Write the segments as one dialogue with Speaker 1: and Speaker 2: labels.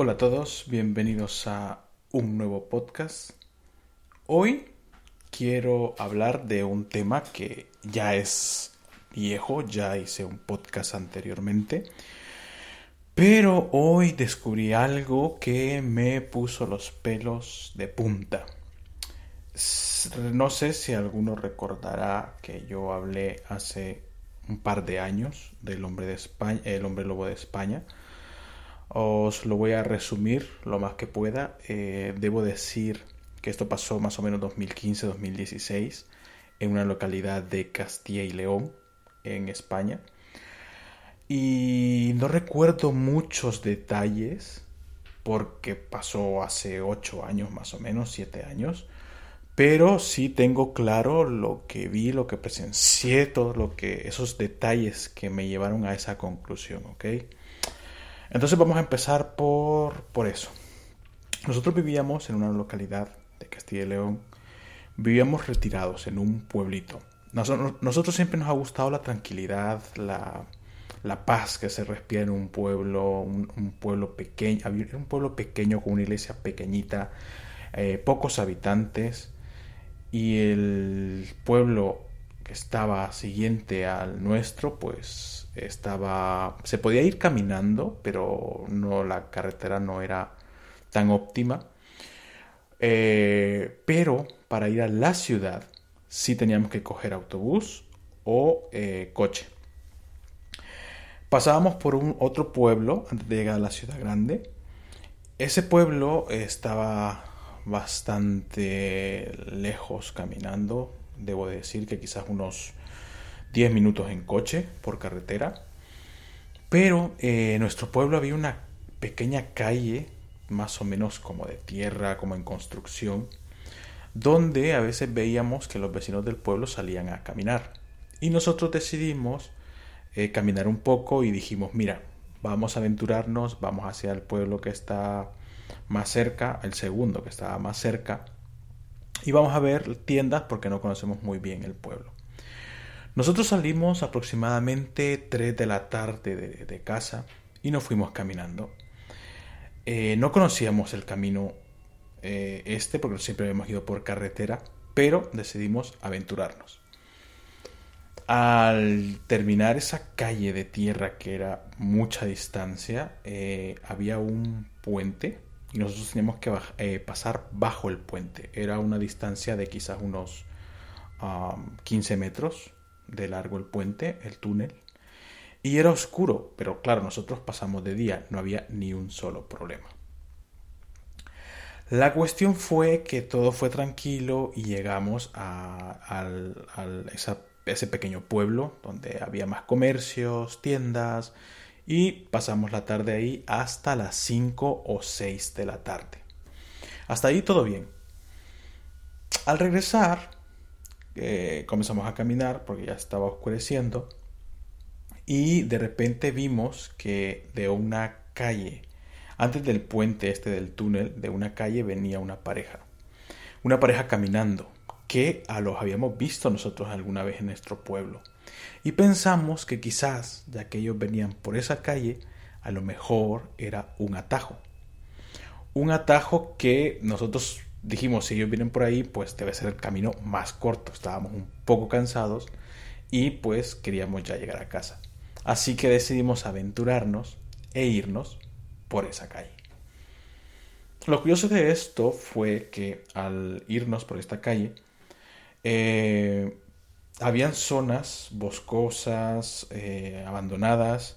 Speaker 1: Hola a todos, bienvenidos a un nuevo podcast. Hoy quiero hablar de un tema que ya es viejo, ya hice un podcast anteriormente, pero hoy descubrí algo que me puso los pelos de punta. No sé si alguno recordará que yo hablé hace un par de años del hombre de España, el hombre lobo de España. Os lo voy a resumir lo más que pueda. Eh, debo decir que esto pasó más o menos 2015-2016 en una localidad de Castilla y León, en España. Y no recuerdo muchos detalles porque pasó hace 8 años más o menos, 7 años. Pero sí tengo claro lo que vi, lo que presencié, todo lo que, esos detalles que me llevaron a esa conclusión, ¿ok? Entonces vamos a empezar por, por eso. Nosotros vivíamos en una localidad de Castilla y León, vivíamos retirados en un pueblito. Nosotros, siempre nos ha gustado la tranquilidad, la, la paz que se respira en un pueblo, un, pueblo pequeño, un pueblo pequeño con una iglesia pequeñita, eh, pocos habitantes y el pueblo que estaba siguiente al nuestro, pues estaba, se podía ir caminando, pero no la carretera no era tan óptima. Eh, pero para ir a la ciudad sí teníamos que coger autobús o eh, coche. Pasábamos por un otro pueblo antes de llegar a la ciudad grande. Ese pueblo estaba bastante lejos caminando. Debo decir que quizás unos 10 minutos en coche por carretera. Pero eh, en nuestro pueblo había una pequeña calle, más o menos como de tierra, como en construcción, donde a veces veíamos que los vecinos del pueblo salían a caminar. Y nosotros decidimos eh, caminar un poco y dijimos, mira, vamos a aventurarnos, vamos hacia el pueblo que está más cerca, el segundo que estaba más cerca, y vamos a ver tiendas porque no conocemos muy bien el pueblo. Nosotros salimos aproximadamente 3 de la tarde de, casa y nos fuimos caminando. Eh, no conocíamos el camino eh, este porque siempre habíamos ido por carretera, pero decidimos aventurarnos. Al terminar esa calle de tierra que era mucha distancia, eh, había un puente y nosotros teníamos que eh, pasar bajo el puente. Era una distancia de quizás unos 15 metros de largo el puente, el túnel. Y era oscuro, pero claro, nosotros pasamos de día, no había ni un solo problema. La cuestión fue que todo fue tranquilo y llegamos a, ese pequeño pueblo donde había más comercios, tiendas, y pasamos la tarde ahí hasta las 5 o 6 de la tarde. Hasta ahí todo bien. Al regresar, eh, comenzamos a caminar porque ya estaba oscureciendo y de repente vimos que de una calle, antes del puente este del túnel, de una calle venía una pareja. Una pareja caminando, que a los habíamos visto nosotros alguna vez en nuestro pueblo. Y pensamos que quizás, ya que ellos venían por esa calle, a lo mejor era un atajo. Un atajo que nosotros dijimos, si ellos vienen por ahí, pues debe ser el camino más corto. Estábamos un poco cansados y pues queríamos ya llegar a casa. Así que decidimos aventurarnos e irnos por esa calle. Lo curioso de esto fue que al irnos por esta calle, eh, habían zonas boscosas, eh, abandonadas,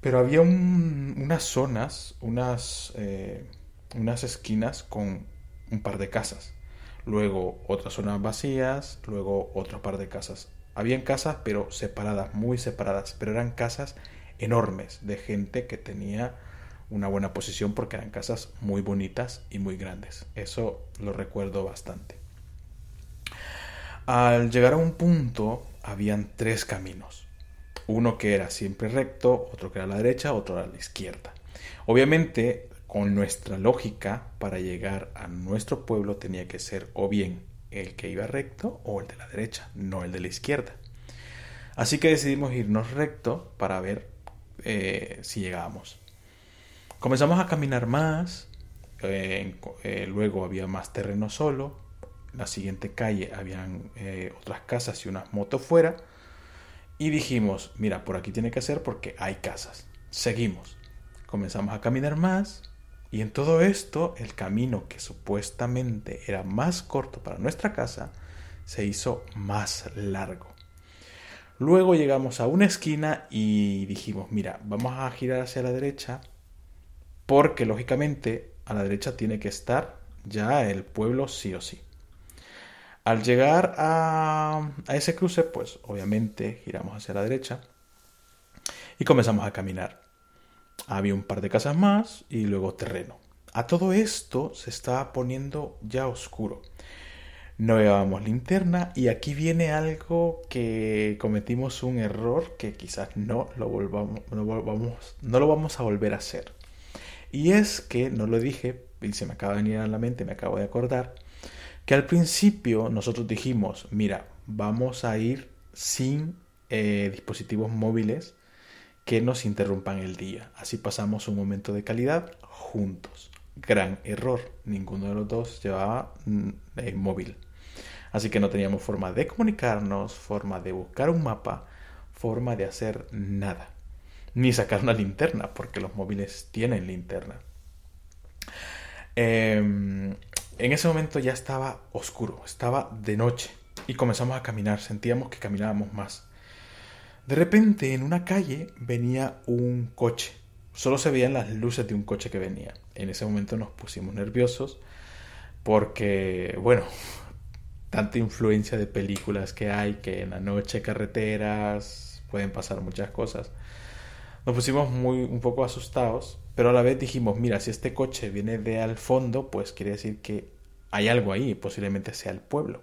Speaker 1: pero había unas zonas, unas, eh, unas esquinas con un par de casas. Luego otras zonas vacías, luego otro par de casas. Habían casas, pero separadas, muy separadas, pero eran casas enormes de gente que tenía una buena posición porque eran casas muy bonitas y muy grandes. Eso lo recuerdo bastante. Al llegar a un punto, habían tres caminos. Uno que era siempre recto, otro que era a la derecha, otro a la izquierda. Obviamente, con nuestra lógica, para llegar a nuestro pueblo tenía que ser o bien el que iba recto o el de la derecha, no el de la izquierda. Así que decidimos irnos recto para ver eh, si llegábamos. Comenzamos a caminar más, eh, eh, luego había más terreno solo, la siguiente calle habían eh, otras casas y unas motos fuera, y dijimos, mira, por aquí tiene que ser porque hay casas. Seguimos, comenzamos a caminar más, y en todo esto el camino que supuestamente era más corto para nuestra casa, se hizo más largo. Luego llegamos a una esquina y dijimos, mira, vamos a girar hacia la derecha porque lógicamente a la derecha tiene que estar ya el pueblo sí o sí. Al llegar a, ese cruce, pues obviamente giramos hacia la derecha y comenzamos a caminar. Había un par de casas más y luego terreno. A todo esto se estaba poniendo ya oscuro no llevábamos linterna y aquí viene algo que cometimos un error que quizás no lo volvamos, no, no lo vamos a volver a hacer. Y es que, no lo dije, y se me acaba de venir a la mente, me acabo de acordar, que al principio nosotros dijimos, mira, vamos a ir sin eh, dispositivos móviles que nos interrumpan el día. Así pasamos un momento de calidad juntos. Gran error, ninguno de los dos llevaba mm, eh, móvil. Así que no teníamos forma de comunicarnos, forma de buscar un mapa, forma de hacer nada. Ni sacar una linterna, porque los móviles tienen linterna. Em, en ese momento ya estaba oscuro, estaba de noche y comenzamos a caminar, sentíamos que caminábamos más. De repente en una calle venía un coche, solo se veían las luces de un coche que venía. En ese momento nos pusimos nerviosos porque, bueno, tanta influencia de películas que hay, que en la noche carreteras pueden pasar muchas cosas. Nos pusimos muy un poco asustados, pero a la vez dijimos, mira, si este coche viene de al fondo, pues quiere decir que hay algo ahí, posiblemente sea el pueblo.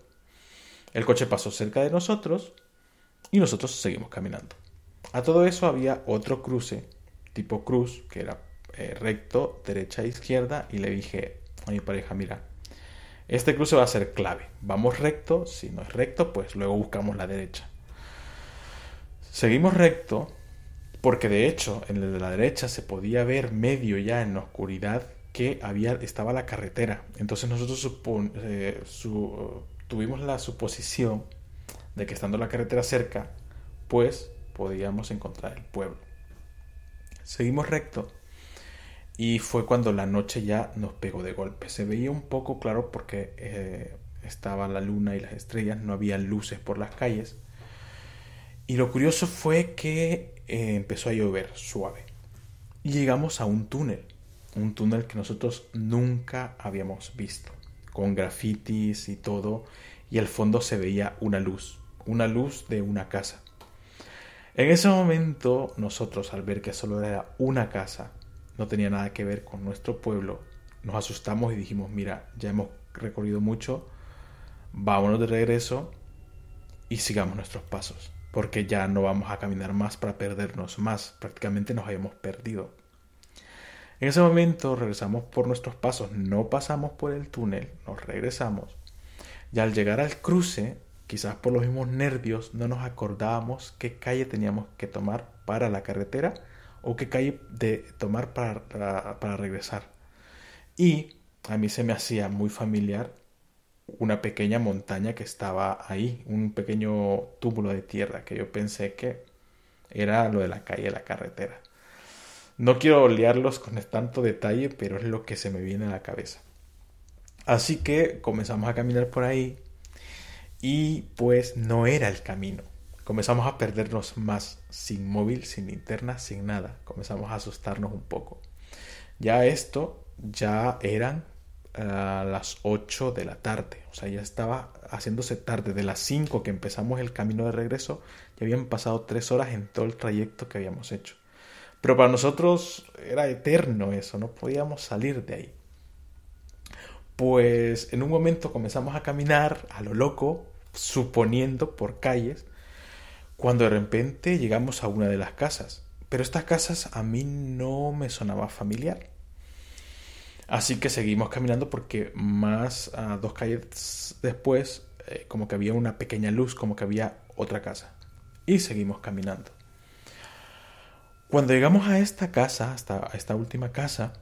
Speaker 1: El coche pasó cerca de nosotros y nosotros seguimos caminando. A todo eso había otro cruce, tipo cruz, que era eh, recto, derecha e izquierda, y le dije a mi pareja, mira, este cruce va a ser clave. Vamos recto, si no es recto, pues luego buscamos la derecha. Seguimos recto porque de hecho en el de la derecha se podía ver medio ya en la oscuridad que había, estaba la carretera. Entonces nosotros eh, tuvimos la suposición de que estando la carretera cerca, pues podíamos encontrar el pueblo. Seguimos recto y fue cuando la noche ya nos pegó de golpe. Se veía un poco claro porque eh, estaba la luna y las estrellas, no había luces por las calles. Y lo curioso fue que eh, empezó a llover suave. Y llegamos a un túnel, un túnel que nosotros nunca habíamos visto, con grafitis y todo, y al fondo se veía una luz, una luz de una casa. En ese momento nosotros al ver que solo era una casa, no tenía nada que ver con nuestro pueblo, nos asustamos y dijimos, mira, ya hemos recorrido mucho, vámonos de regreso y sigamos nuestros pasos, porque ya no vamos a caminar más para perdernos más, prácticamente nos habíamos perdido. En ese momento regresamos por nuestros pasos, no pasamos por el túnel, nos regresamos y al llegar al cruce, quizás por los mismos nervios, no nos acordábamos qué calle teníamos que tomar para la carretera o qué calle de tomar para, para, regresar. Y a mí se me hacía muy familiar una pequeña montaña que estaba ahí, un pequeño túmulo de tierra que yo pensé que era lo de la calle, la carretera. No quiero liarlos con tanto detalle, pero es lo que se me viene a la cabeza. Así que comenzamos a caminar por ahí y pues no era el camino. Comenzamos a perdernos más, sin móvil, sin linterna, sin nada. Comenzamos a asustarnos un poco. Ya esto, ya eran eh, las 8 de la tarde. O sea, ya estaba haciéndose tarde. De las 5 que empezamos el camino de regreso, ya habían pasado 3 horas en todo el trayecto que habíamos hecho. Pero para nosotros era eterno eso, no podíamos salir de ahí. Pues en un momento comenzamos a caminar a lo loco, suponiendo por calles, cuando de repente llegamos a una de las casas. Pero estas casas a mí no me sonaba familiar. Así que seguimos caminando porque más a dos calles después, eh, como que había una pequeña luz, como que había otra casa. Y seguimos caminando. Cuando llegamos a esta casa, hasta a esta última casa,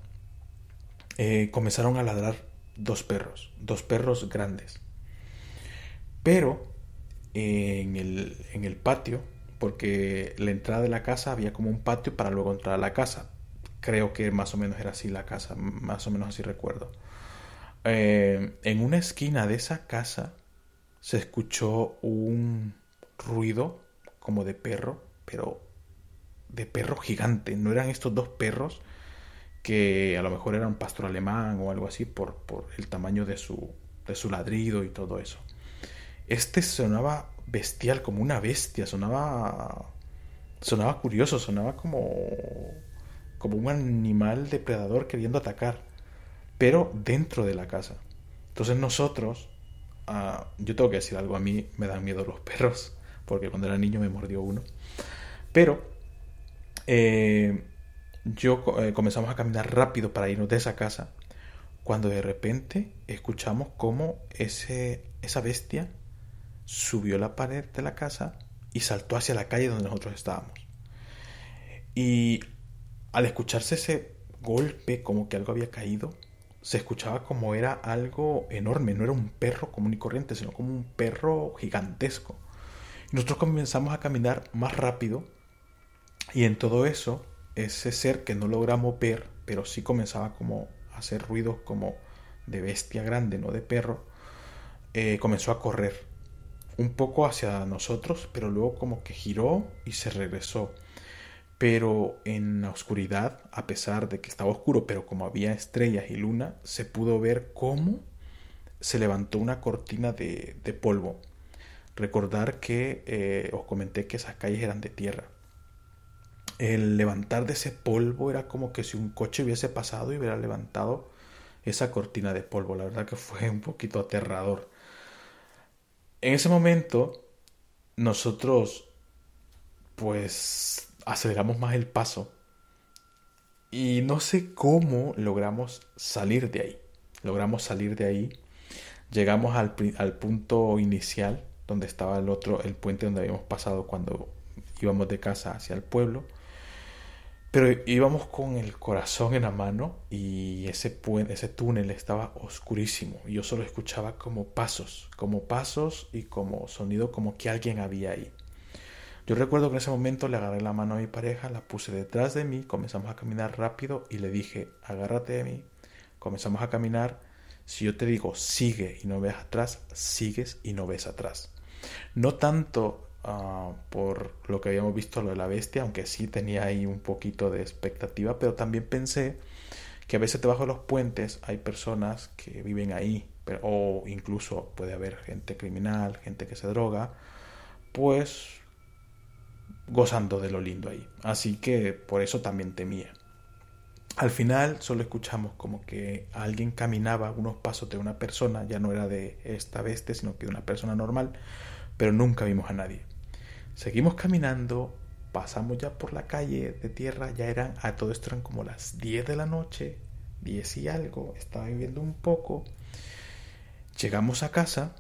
Speaker 1: eh, comenzaron a ladrar dos perros, dos perros grandes. Pero en, el, en el patio, porque la entrada de la casa había como un patio para luego entrar a la casa. Creo que más o menos era así la casa, más o menos así recuerdo. Eh, en una esquina de esa casa se escuchó un ruido como de perro, pero de perro gigante. No eran estos dos perros que a lo mejor eran pastor alemán o algo así por, por el tamaño de su, de su ladrido y todo eso. Este sonaba bestial, como una bestia, sonaba sonaba curioso, sonaba como como un animal depredador queriendo atacar, pero dentro de la casa. Entonces nosotros, ah, yo tengo que decir algo, a mí me dan miedo los perros, porque cuando era niño me mordió uno, pero eh, yo eh, comenzamos a caminar rápido para irnos de esa casa, cuando de repente escuchamos cómo ese, esa bestia subió la pared de la casa y saltó hacia la calle donde nosotros estábamos. Y al escucharse ese golpe, como que algo había caído, se escuchaba como era algo enorme, no era un perro común y corriente, sino como un perro gigantesco. Y nosotros comenzamos a caminar más rápido y en todo eso, ese ser que no logramos ver, pero sí comenzaba como a hacer ruidos como de bestia grande, no de perro, eh, comenzó a correr un poco hacia nosotros, pero luego como que giró y se regresó. Pero en la oscuridad, a pesar de que estaba oscuro, pero como había estrellas y luna, se pudo ver cómo se levantó una cortina de, polvo. Recordar que eh, os comenté que esas calles eran de tierra. El levantar de ese polvo era como que si un coche hubiese pasado y hubiera levantado esa cortina de polvo. La verdad que fue un poquito aterrador. En ese momento, nosotros, pues, aceleramos más el paso. Y no sé cómo logramos salir de ahí. Logramos salir de ahí. Llegamos al, al punto inicial, donde estaba el otro, el puente donde habíamos pasado cuando íbamos de casa hacia el pueblo. Pero íbamos con el corazón en la mano y ese, puente, ese túnel estaba oscurísimo. Y yo solo escuchaba como pasos, como pasos y como sonido como que alguien había ahí. Yo recuerdo que en ese momento le agarré la mano a mi pareja, la puse detrás de mí, comenzamos a caminar rápido y le dije, agárrate de mí. Comenzamos a caminar. Si yo te digo sigue y no ves atrás, sigues y no ves atrás. No tanto Ah, por lo que habíamos visto lo de la bestia, aunque sí tenía ahí un poquito de expectativa, pero también pensé que a veces debajo de los puentes hay personas que viven ahí, o incluso puede haber gente criminal, gente que se droga, pues gozando de lo lindo ahí. Así que por eso también temía. Al final solo escuchamos como que alguien caminaba unos pasos de una persona, ya no era de esta bestia, sino que de una persona normal, pero nunca vimos a nadie. Seguimos caminando, pasamos ya por la calle de tierra, ya eran, a todo esto como las 10 de la noche, 10 y algo, estaba viviendo un poco. Llegamos a casa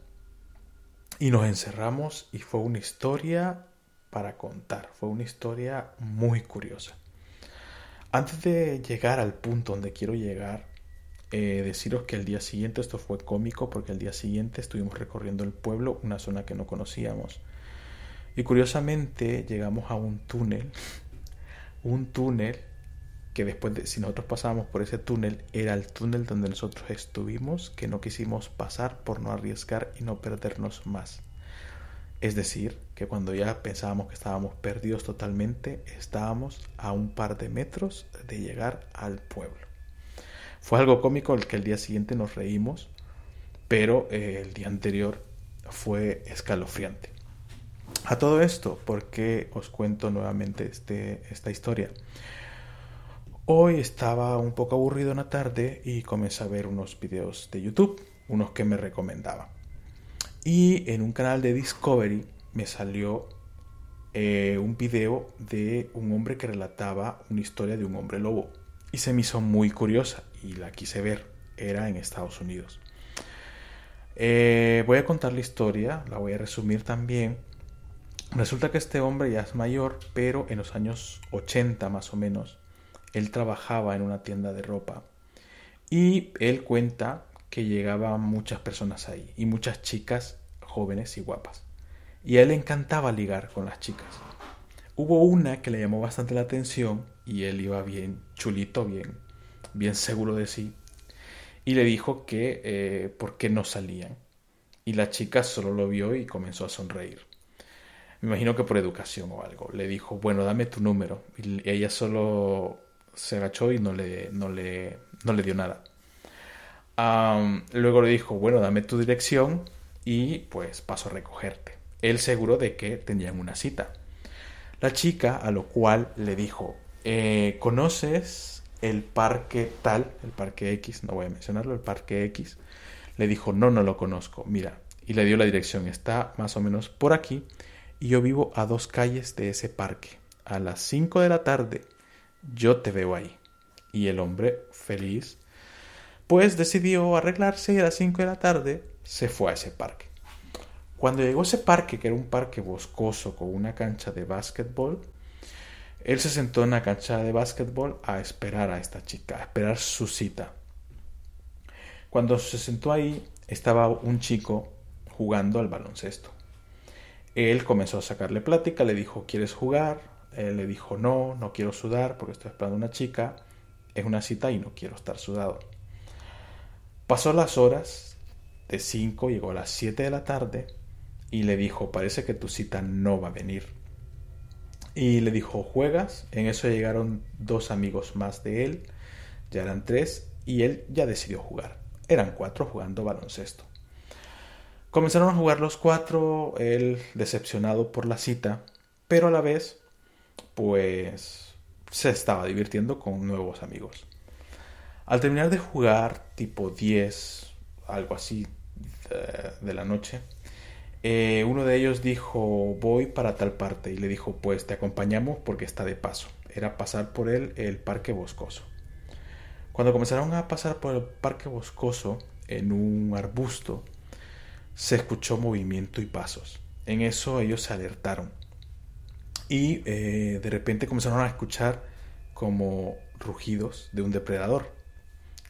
Speaker 1: y nos encerramos y fue una historia para contar, fue una historia muy curiosa. Antes de llegar al punto donde quiero llegar, eh, deciros que el día siguiente, esto fue cómico porque el día siguiente estuvimos recorriendo el pueblo, una zona que no conocíamos. Y curiosamente llegamos a un túnel, un túnel que después de, si nosotros pasábamos por ese túnel, era el túnel donde nosotros estuvimos, que no quisimos pasar por no arriesgar y no perdernos más. Es decir, que cuando ya pensábamos que estábamos perdidos totalmente, estábamos a un par de metros de llegar al pueblo. Fue algo cómico el que el día siguiente nos reímos, pero eh, el día anterior fue escalofriante. A todo esto, ¿por qué os cuento nuevamente este, esta historia? Hoy estaba un poco aburrido en la tarde y comencé a ver unos videos de YouTube, unos que me recomendaba. Y en un canal de Discovery me salió eh, un video de un hombre que relataba una historia de un hombre lobo. Y se me hizo muy curiosa y la quise ver. Era en Estados Unidos. Eh, voy a contar la historia, la voy a resumir también Resulta que este hombre ya es mayor, pero en los años 80 más o menos, él trabajaba en una tienda de ropa y él cuenta que llegaban muchas personas ahí y muchas chicas jóvenes y guapas. Y a él le encantaba ligar con las chicas. Hubo una que le llamó bastante la atención y él iba bien chulito, bien, bien seguro de sí. Y le dijo que eh, por qué no salían. Y la chica solo lo vio y comenzó a sonreír me imagino que por educación o algo. Le dijo, bueno, dame tu número. Y ella solo se agachó y no le, no le, no le dio nada. Luego le dijo, bueno, dame tu dirección y pues paso a recogerte. Él seguro de que tenían una cita. La chica, a lo cual le dijo, eh, ¿conoces el parque tal, el parque X? No voy a mencionarlo, el parque X. Le dijo, no, no lo conozco. Mira, y le dio la dirección. Está más o menos por aquí y yo vivo a dos calles de ese parque. A las 5 de la tarde yo te veo ahí. Y el hombre, feliz, pues decidió arreglarse y a las 5 de la tarde se fue a ese parque. Cuando llegó a ese parque, que era un parque boscoso con una cancha de básquetbol, él se sentó en la cancha de básquetbol a esperar a esta chica, a esperar su cita. Cuando se sentó ahí, estaba un chico jugando al baloncesto. Él comenzó a sacarle plática, le dijo, ¿quieres jugar? Él le dijo, no, no quiero sudar porque estoy esperando a una chica, es una cita y no quiero estar sudado. Pasó las horas, de 5 llegó a las 7 de la tarde y le dijo, parece que tu cita no va a venir. Y le dijo, ¿juegas? En eso llegaron dos amigos más de él, ya eran tres, y él ya decidió jugar. Eran cuatro jugando baloncesto. Comenzaron a jugar los cuatro, él decepcionado por la cita, pero a la vez, pues se estaba divirtiendo con nuevos amigos. Al terminar de jugar, tipo 10, algo así de, la noche, eh, uno de ellos dijo, voy para tal parte, y le dijo, pues te acompañamos porque está de paso. Era pasar por él el parque boscoso. Cuando comenzaron a pasar por el parque boscoso, en un arbusto, se escuchó movimiento y pasos. En eso ellos se alertaron. Y eh, de repente comenzaron a escuchar como rugidos de un depredador.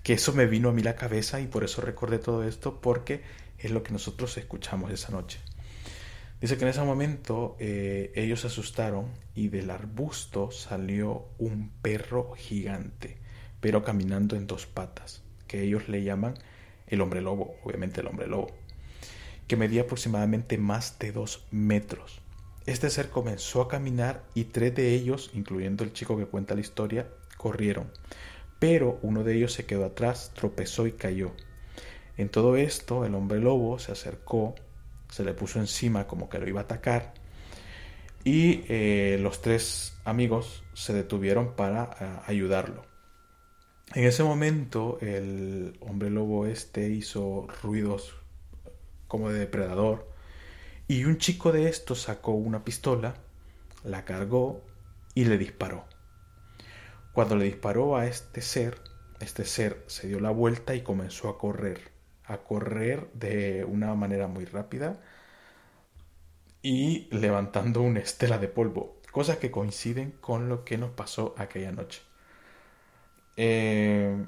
Speaker 1: Que eso me vino a mí la cabeza y por eso recordé todo esto porque es lo que nosotros escuchamos esa noche. Dice que en ese momento eh, ellos se asustaron y del arbusto salió un perro gigante, pero caminando en dos patas, que ellos le llaman el hombre lobo, obviamente el hombre lobo que medía aproximadamente más de dos metros. Este ser comenzó a caminar y tres de ellos, incluyendo el chico que cuenta la historia, corrieron. Pero uno de ellos se quedó atrás, tropezó y cayó. En todo esto, el hombre lobo se acercó, se le puso encima como que lo iba a atacar y eh, los tres amigos se detuvieron para eh, ayudarlo. En ese momento el hombre lobo este hizo ruidos como de depredador. Y un chico de estos sacó una pistola, la cargó y le disparó. Cuando le disparó a este ser, este ser se dio la vuelta y comenzó a correr, a correr de una manera muy rápida y levantando una estela de polvo, cosas que coinciden con lo que nos pasó aquella noche. Eh,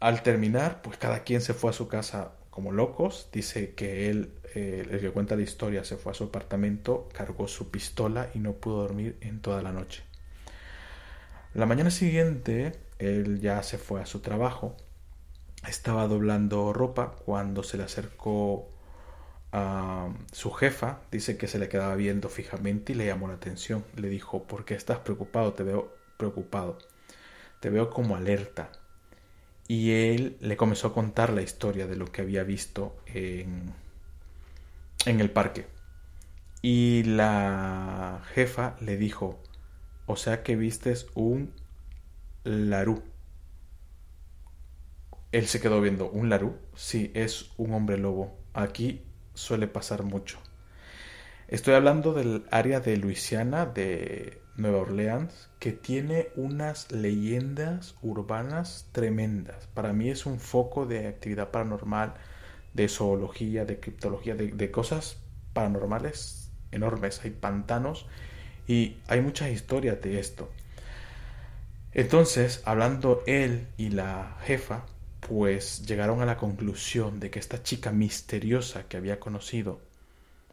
Speaker 1: al terminar, pues cada quien se fue a su casa como locos. Dice que él, eh, el que cuenta la historia, se fue a su apartamento, cargó su pistola y no pudo dormir en toda la noche. La mañana siguiente, él ya se fue a su trabajo. Estaba doblando ropa cuando se le acercó a su jefa. Dice que se le quedaba viendo fijamente y le llamó la atención. Le dijo, ¿por qué estás preocupado? Te veo preocupado. Te veo como alerta y él le comenzó a contar la historia de lo que había visto en, en el parque. Y la jefa le dijo, o sea que vistes un larú. Él se quedó viendo, ¿un larú? Sí, es un hombre lobo. Aquí suele pasar mucho. Estoy hablando del área de Luisiana, de Nueva Orleans, que tiene unas leyendas urbanas tremendas. Para mí es un foco de actividad paranormal, de zoología, de criptología, de, cosas paranormales enormes, hay pantanos y hay muchas historias de esto. Entonces, hablando él y la jefa, pues llegaron a la conclusión de que esta chica misteriosa que había conocido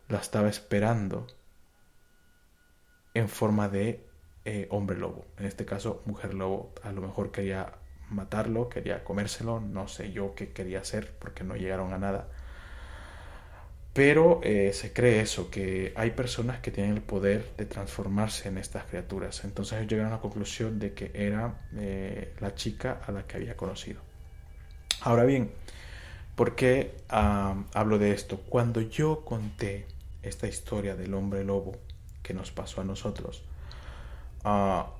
Speaker 1: la estaba esperando en forma de eh, hombre lobo, en este caso mujer lobo. A lo mejor quería matarlo, quería comérselo, no sé yo qué quería hacer porque no llegaron a nada. Pero eh, se cree eso, que hay personas que tienen el poder de transformarse en estas criaturas. Entonces ellos llegaron a la conclusión de que era eh, la chica a la que había conocido. Ahora bien, ¿por qué hablo de esto? Cuando yo conté esta historia del hombre lobo que nos pasó a nosotros, ah,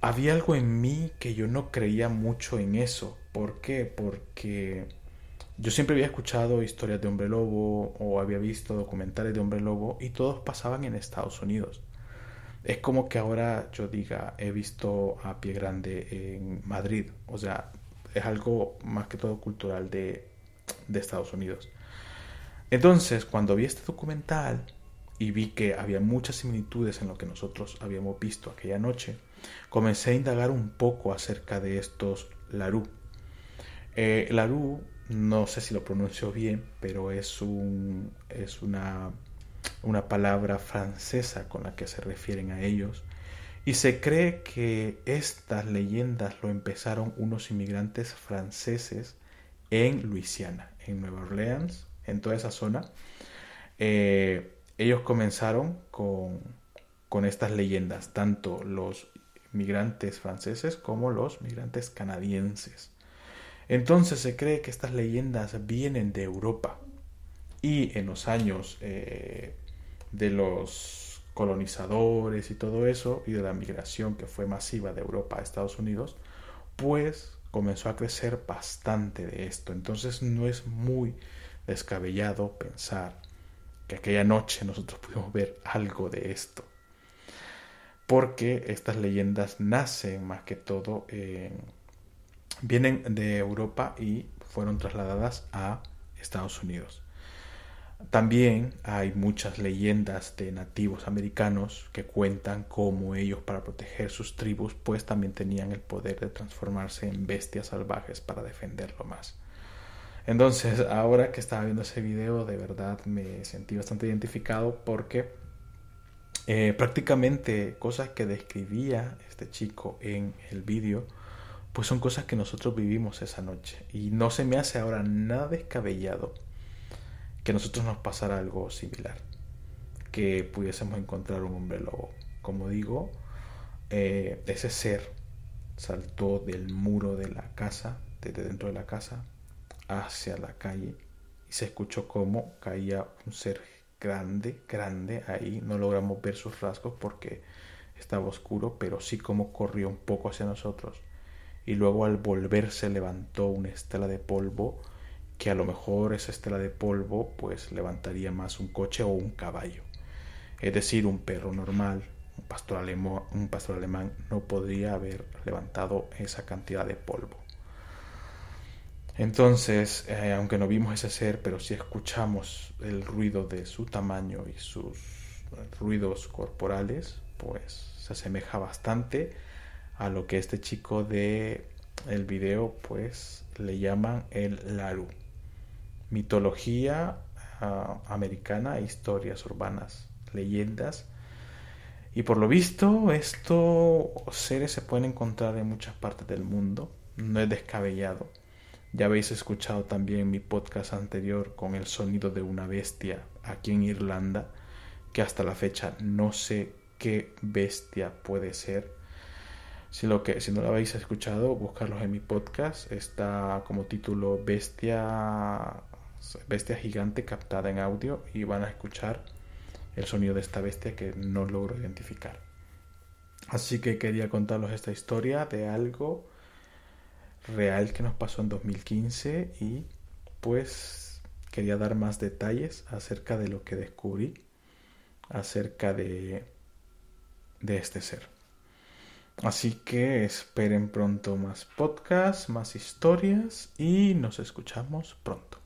Speaker 1: había algo en mí que yo no creía mucho en eso. ¿Por qué? Porque yo siempre había escuchado historias de hombre lobo o había visto documentales de hombre lobo y todos pasaban en Estados Unidos. Es como que ahora yo diga, he visto a Pie Grande en Madrid. O sea, es algo más que todo cultural de, de Estados Unidos. Entonces, cuando vi este documental y vi que había muchas similitudes en lo que nosotros habíamos visto aquella noche, comencé a indagar un poco acerca de estos Larú. Eh, Larú no sé si lo pronuncio bien, pero es, un, es una, una palabra francesa con la que se refieren a ellos. Y se cree que estas leyendas lo empezaron unos inmigrantes franceses en Luisiana, en Nueva Orleans, en toda esa zona. Eh, ellos comenzaron con, con estas leyendas, tanto los migrantes franceses como los migrantes canadienses. Entonces se cree que estas leyendas vienen de Europa y en los años eh, de los colonizadores y todo eso y de la migración que fue masiva de Europa a Estados Unidos, pues comenzó a crecer bastante de esto. Entonces no es muy descabellado pensar que aquella noche nosotros pudimos ver algo de esto. Porque estas leyendas nacen más que todo en vienen de Europa y fueron trasladadas a Estados Unidos. También hay muchas leyendas de nativos americanos que cuentan cómo ellos para proteger sus tribus pues también tenían el poder de transformarse en bestias salvajes para defenderlo más. Entonces ahora que estaba viendo ese video de verdad me sentí bastante identificado porque eh, prácticamente cosas que describía este chico en el vídeo pues son cosas que nosotros vivimos esa noche. Y no se me hace ahora nada descabellado que a nosotros nos pasara algo similar. Que pudiésemos encontrar un hombre lobo. Como digo, eh, ese ser saltó del muro de la casa, desde dentro de la casa, hacia la calle. Y se escuchó cómo caía un ser grande, grande ahí. No logramos ver sus rasgos porque estaba oscuro, pero sí como corrió un poco hacia nosotros y luego al volverse levantó una estela de polvo que a lo mejor esa estela de polvo pues levantaría más un coche o un caballo. Es decir, un perro normal, un pastor, alemán, un pastor alemán no podría haber levantado esa cantidad de polvo. Entonces, eh, aunque no vimos ese ser, pero sí escuchamos el ruido de su tamaño y sus ruidos corporales, pues se asemeja bastante a lo que este chico de el video pues le llaman el Laru. Mitología ah, americana, historias urbanas, leyendas. Y por lo visto, estos seres se pueden encontrar en muchas partes del mundo. No es descabellado. Ya habéis escuchado también mi podcast anterior con el sonido de una bestia aquí en Irlanda, que hasta la fecha no sé qué bestia puede ser si, no lo habéis escuchado, buscarlos en mi podcast. Está como título Bestia, bestia gigante captada en audio y van a escuchar el sonido de esta bestia que no logro identificar. Así que quería contarles esta historia de algo real que nos pasó en 2015 y pues quería dar más detalles acerca de lo que descubrí acerca de, de este ser. Así que esperen pronto más podcasts, más historias y nos escuchamos pronto.